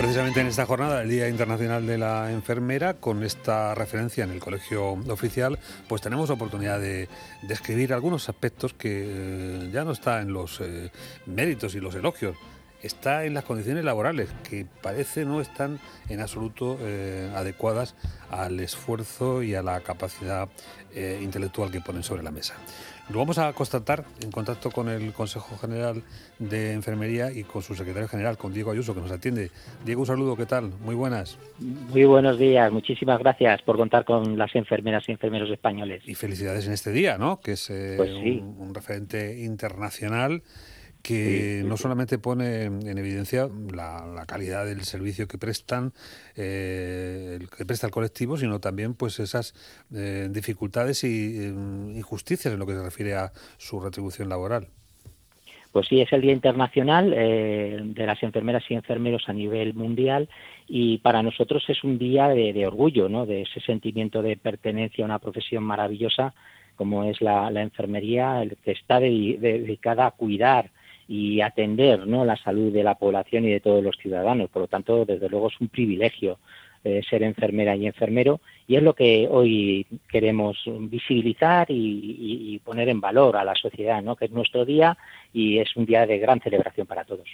Precisamente en esta jornada, el Día Internacional de la Enfermera, con esta referencia en el colegio oficial, pues tenemos oportunidad de describir algunos aspectos que eh, ya no está en los eh, méritos y los elogios, está en las condiciones laborales, que parece no están en absoluto eh, adecuadas al esfuerzo y a la capacidad intelectual que ponen sobre la mesa. Lo vamos a constatar en contacto con el Consejo General de Enfermería y con su secretario general, con Diego Ayuso, que nos atiende. Diego, un saludo, ¿qué tal? Muy buenas. Muy buenos días, muchísimas gracias por contar con las enfermeras y enfermeros españoles. Y felicidades en este día, ¿no? Que es eh, pues un referente internacional que no solamente pone en evidencia la, calidad del servicio que prestan, eh, que presta el colectivo, sino también pues esas eh, dificultades y eh, injusticias en lo que se refiere a su retribución laboral. Pues sí, es el Día Internacional de las Enfermeras y Enfermeros a nivel mundial y para nosotros es un día de, orgullo, ¿no? de ese sentimiento de pertenencia a una profesión maravillosa como es la, enfermería, que está dedicada a cuidar y atender ¿no? la salud de la población y de todos los ciudadanos. Por lo tanto, desde luego es un privilegio eh, ser enfermera y enfermero y es lo que hoy queremos visibilizar y, y, poner en valor a la sociedad, ¿no? que es nuestro día y es un día de gran celebración para todos.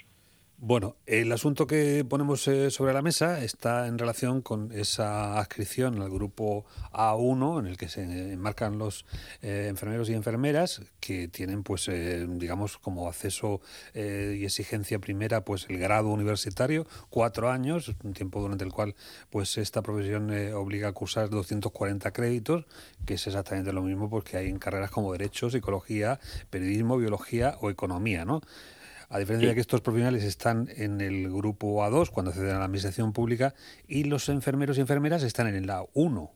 Bueno, el asunto que ponemos eh, sobre la mesa está en relación con esa adscripción al grupo A1 en el que se enmarcan los eh, enfermeros y enfermeras que tienen, pues, eh, digamos, como acceso y exigencia primera, pues, el grado universitario, cuatro años, un tiempo durante el cual, pues, esta profesión obliga a cursar 240 créditos, que es exactamente lo mismo porque hay en carreras como derecho, psicología, periodismo, biología o economía, ¿no? A diferencia de que estos profesionales están en el grupo A2 cuando acceden a la administración pública y los enfermeros y enfermeras están en el A1.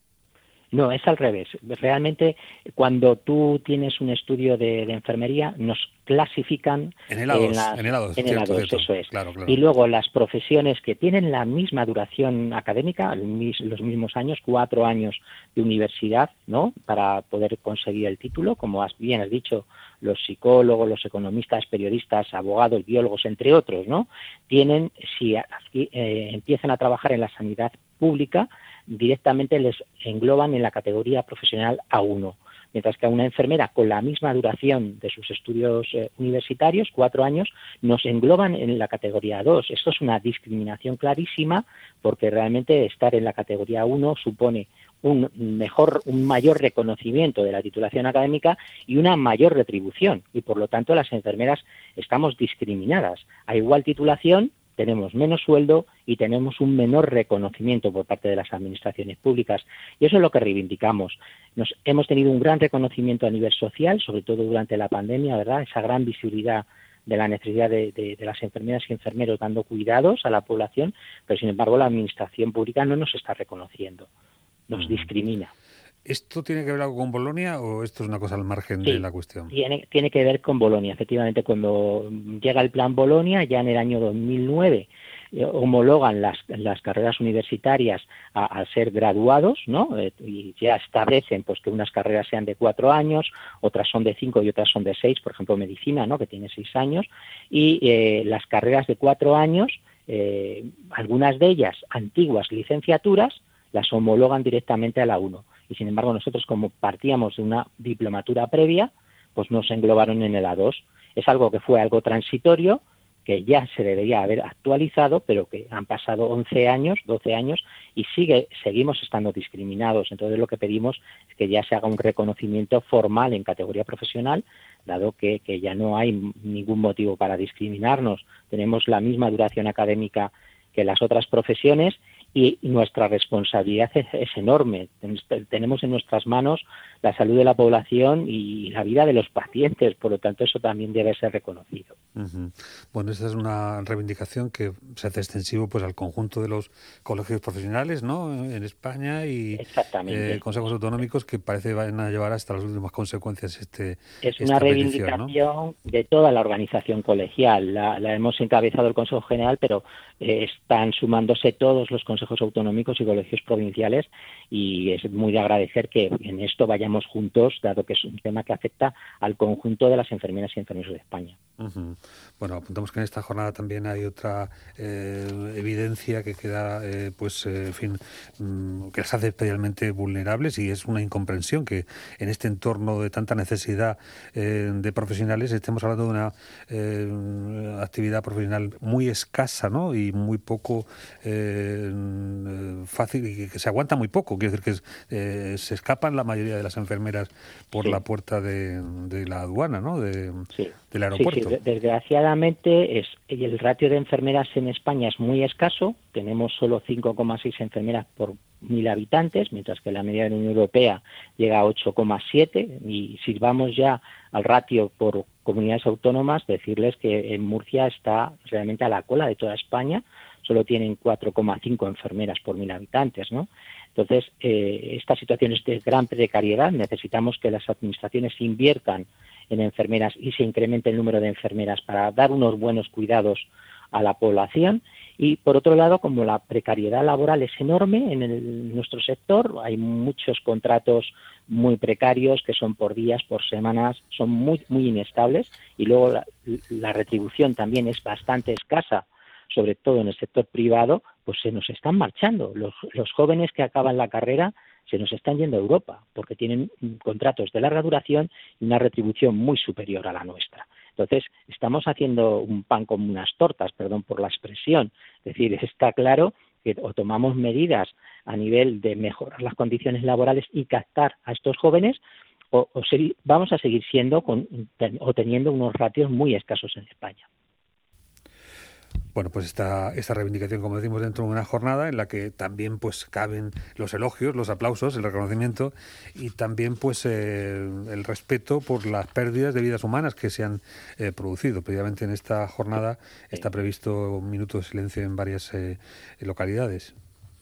No, es al revés. Realmente, cuando tú tienes un estudio de, enfermería, nos clasifican en el A2, en, el A2, eso es. Y luego las profesiones que tienen la misma duración académica, los mismos años, cuatro años de universidad, ¿no? Para poder conseguir el título, como bien has dicho, los psicólogos, los economistas, periodistas, abogados, biólogos, entre otros, ¿no? Tienen, si eh, empiezan a trabajar en la sanidad pública, directamente les engloban en la categoría profesional A1 mientras que a una enfermera con la misma duración de sus estudios eh, universitarios, cuatro años, nos engloban en la categoría 2. Esto es una discriminación clarísima porque realmente estar en la categoría 1 supone un mejor, un mayor reconocimiento de la titulación académica y una mayor retribución. Y por lo tanto las enfermeras estamos discriminadas. A igual titulación tenemos menos sueldo y tenemos un menor reconocimiento por parte de las administraciones públicas. Y eso es lo que reivindicamos. Nos, hemos tenido un gran reconocimiento a nivel social, sobre todo durante la pandemia, ¿verdad? Esa gran visibilidad de la necesidad de, las enfermeras y enfermeros dando cuidados a la población, pero sin embargo la administración pública no nos está reconociendo nos discrimina. ¿Esto tiene que ver algo con Bolonia o esto es una cosa al margen de la cuestión? Tiene, tiene que ver con Bolonia. Efectivamente, cuando llega el plan Bolonia, ya en el año 2009, eh, homologan las, las carreras universitarias al ser graduados, ¿no? Eh, y ya establecen pues que unas carreras sean de cuatro años, otras son de cinco y otras son de seis, por ejemplo, medicina, ¿no? Que tiene seis años, y eh, las carreras de cuatro años, algunas de ellas antiguas licenciaturas, las homologan directamente a la 1. Y sin embargo, nosotros como partíamos de una diplomatura previa, pues nos englobaron en el A2. Es algo que fue algo transitorio, que ya se debería haber actualizado, pero que han pasado 11 años, 12 años y sigue, seguimos estando discriminados. Entonces lo que pedimos es que ya se haga un reconocimiento formal en categoría profesional, dado que, que ya no hay ningún motivo para discriminarnos. Tenemos la misma duración académica que las otras profesiones y nuestra responsabilidad es, enorme. Tenemos en nuestras manos la salud de la población y la vida de los pacientes, por lo tanto eso también debe ser reconocido. Bueno, esta es una reivindicación que se hace extensivo pues al conjunto de los colegios profesionales, ¿no? En España y eh, consejos autonómicos que parece van a llevar hasta las últimas consecuencias este. Es una reivindicación de toda la organización colegial. La, hemos encabezado el Consejo General, pero eh, están sumándose todos los consejos consejos autonómicos y colegios provinciales y es muy de agradecer que en esto vayamos juntos, dado que es un tema que afecta al conjunto de las enfermeras y enfermeros de España. Bueno, apuntamos que en esta jornada también hay otra eh, evidencia que queda, eh, pues, eh, en fin, mm, que las hace especialmente vulnerables y es una incomprensión que en este entorno de tanta necesidad de profesionales estemos hablando de una actividad profesional muy escasa, ¿no? Y muy poco fácil y que se aguanta muy poco. Quiero decir que se escapan la mayoría de las enfermeras por la puerta de, la aduana, ¿no? De, del aeropuerto. Desgraciadamente es, el ratio de enfermeras en España es muy escaso, tenemos solo 5,6 enfermeras por mil habitantes, mientras que la media de la Unión Europea llega a 8,7 y si vamos ya al ratio por comunidades autónomas, decirles que en Murcia está realmente a la cola de toda España, solo tienen 4,5 enfermeras por mil habitantes, ¿no? Entonces, eh, esta situación es de gran precariedad, necesitamos que las administraciones inviertan en enfermeras y se incremente el número de enfermeras para dar unos buenos cuidados a la población. Y por otro lado, como la precariedad laboral es enorme en, nuestro sector, hay muchos contratos muy precarios que son por días, por semanas, son muy, muy inestables y luego la, retribución también es bastante escasa, sobre todo en el sector privado, pues se nos están marchando. los jóvenes que acaban la carrera se nos están yendo a Europa porque tienen contratos de larga duración y una retribución muy superior a la nuestra. Entonces, estamos haciendo un pan como unas tortas, perdón por la expresión. Es decir, está claro que o tomamos medidas a nivel de mejorar las condiciones laborales y captar a estos jóvenes, o, vamos a seguir siendo con, o teniendo unos ratios muy escasos en España. Bueno, pues esta, esta reivindicación, como decimos, dentro de una jornada en la que también pues caben los elogios, los aplausos, el reconocimiento y también pues eh, el respeto por las pérdidas de vidas humanas que se han eh, producido. Previamente en esta jornada está previsto un minuto de silencio en varias eh, localidades.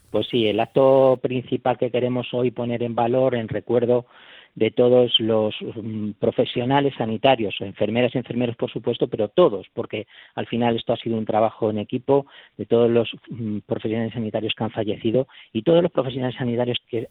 Pues sí, el acto principal que queremos hoy poner en valor, en recuerdo de todos los mm, profesionales sanitarios, enfermeras y enfermeros por supuesto, pero todos, porque al final esto ha sido un trabajo en equipo de todos los mm, profesionales sanitarios que han fallecido y todos los profesionales sanitarios que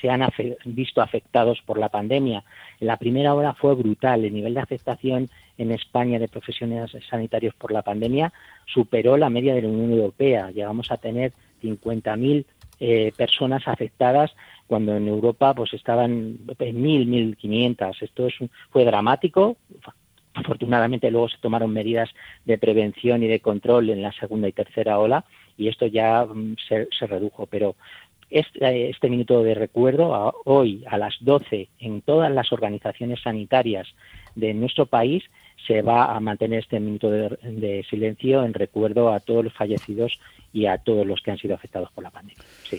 se han visto afectados por la pandemia. La primera hora fue brutal, el nivel de afectación en España de profesionales sanitarios por la pandemia superó la media de la Unión Europea. Llegamos a tener 50.000 eh, personas afectadas cuando en Europa pues estaban en mil, mil quinientas. Esto es, fue dramático. Afortunadamente luego se tomaron medidas de prevención y de control en la segunda y tercera ola y esto ya mm, se, redujo. Pero este, este, minuto de recuerdo, hoy a las 12, en todas las organizaciones sanitarias de nuestro país, se va a mantener este minuto de, silencio en recuerdo a todos los fallecidos y a todos los que han sido afectados por la pandemia. Sí.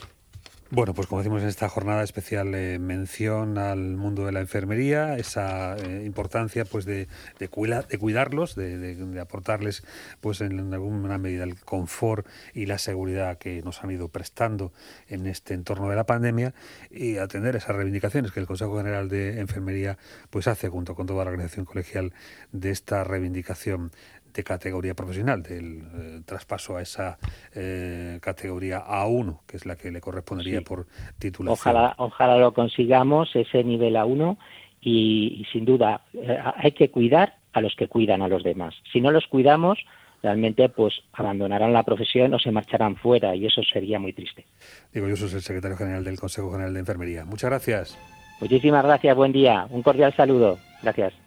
Bueno, pues como decimos en esta jornada especial, eh, mención al mundo de la enfermería, esa eh, importancia pues de, de, de cuidarlos, de, aportarles pues en alguna medida el confort y la seguridad que nos han ido prestando en este entorno de la pandemia y atender esas reivindicaciones que el Consejo General de Enfermería pues hace junto con toda la organización colegial de esta reivindicación de categoría profesional, del eh, traspaso a esa eh, categoría A1, que es la que le correspondería por titulación. Ojalá, ojalá lo consigamos, ese nivel A1, y, sin duda eh, hay que cuidar a los que cuidan a los demás. Si no los cuidamos, realmente pues abandonarán la profesión o se marcharán fuera y eso sería muy triste. Digo, yo soy el secretario general del Consejo General de Enfermería. Muchas gracias. Muchísimas gracias, buen día. Un cordial saludo. Gracias.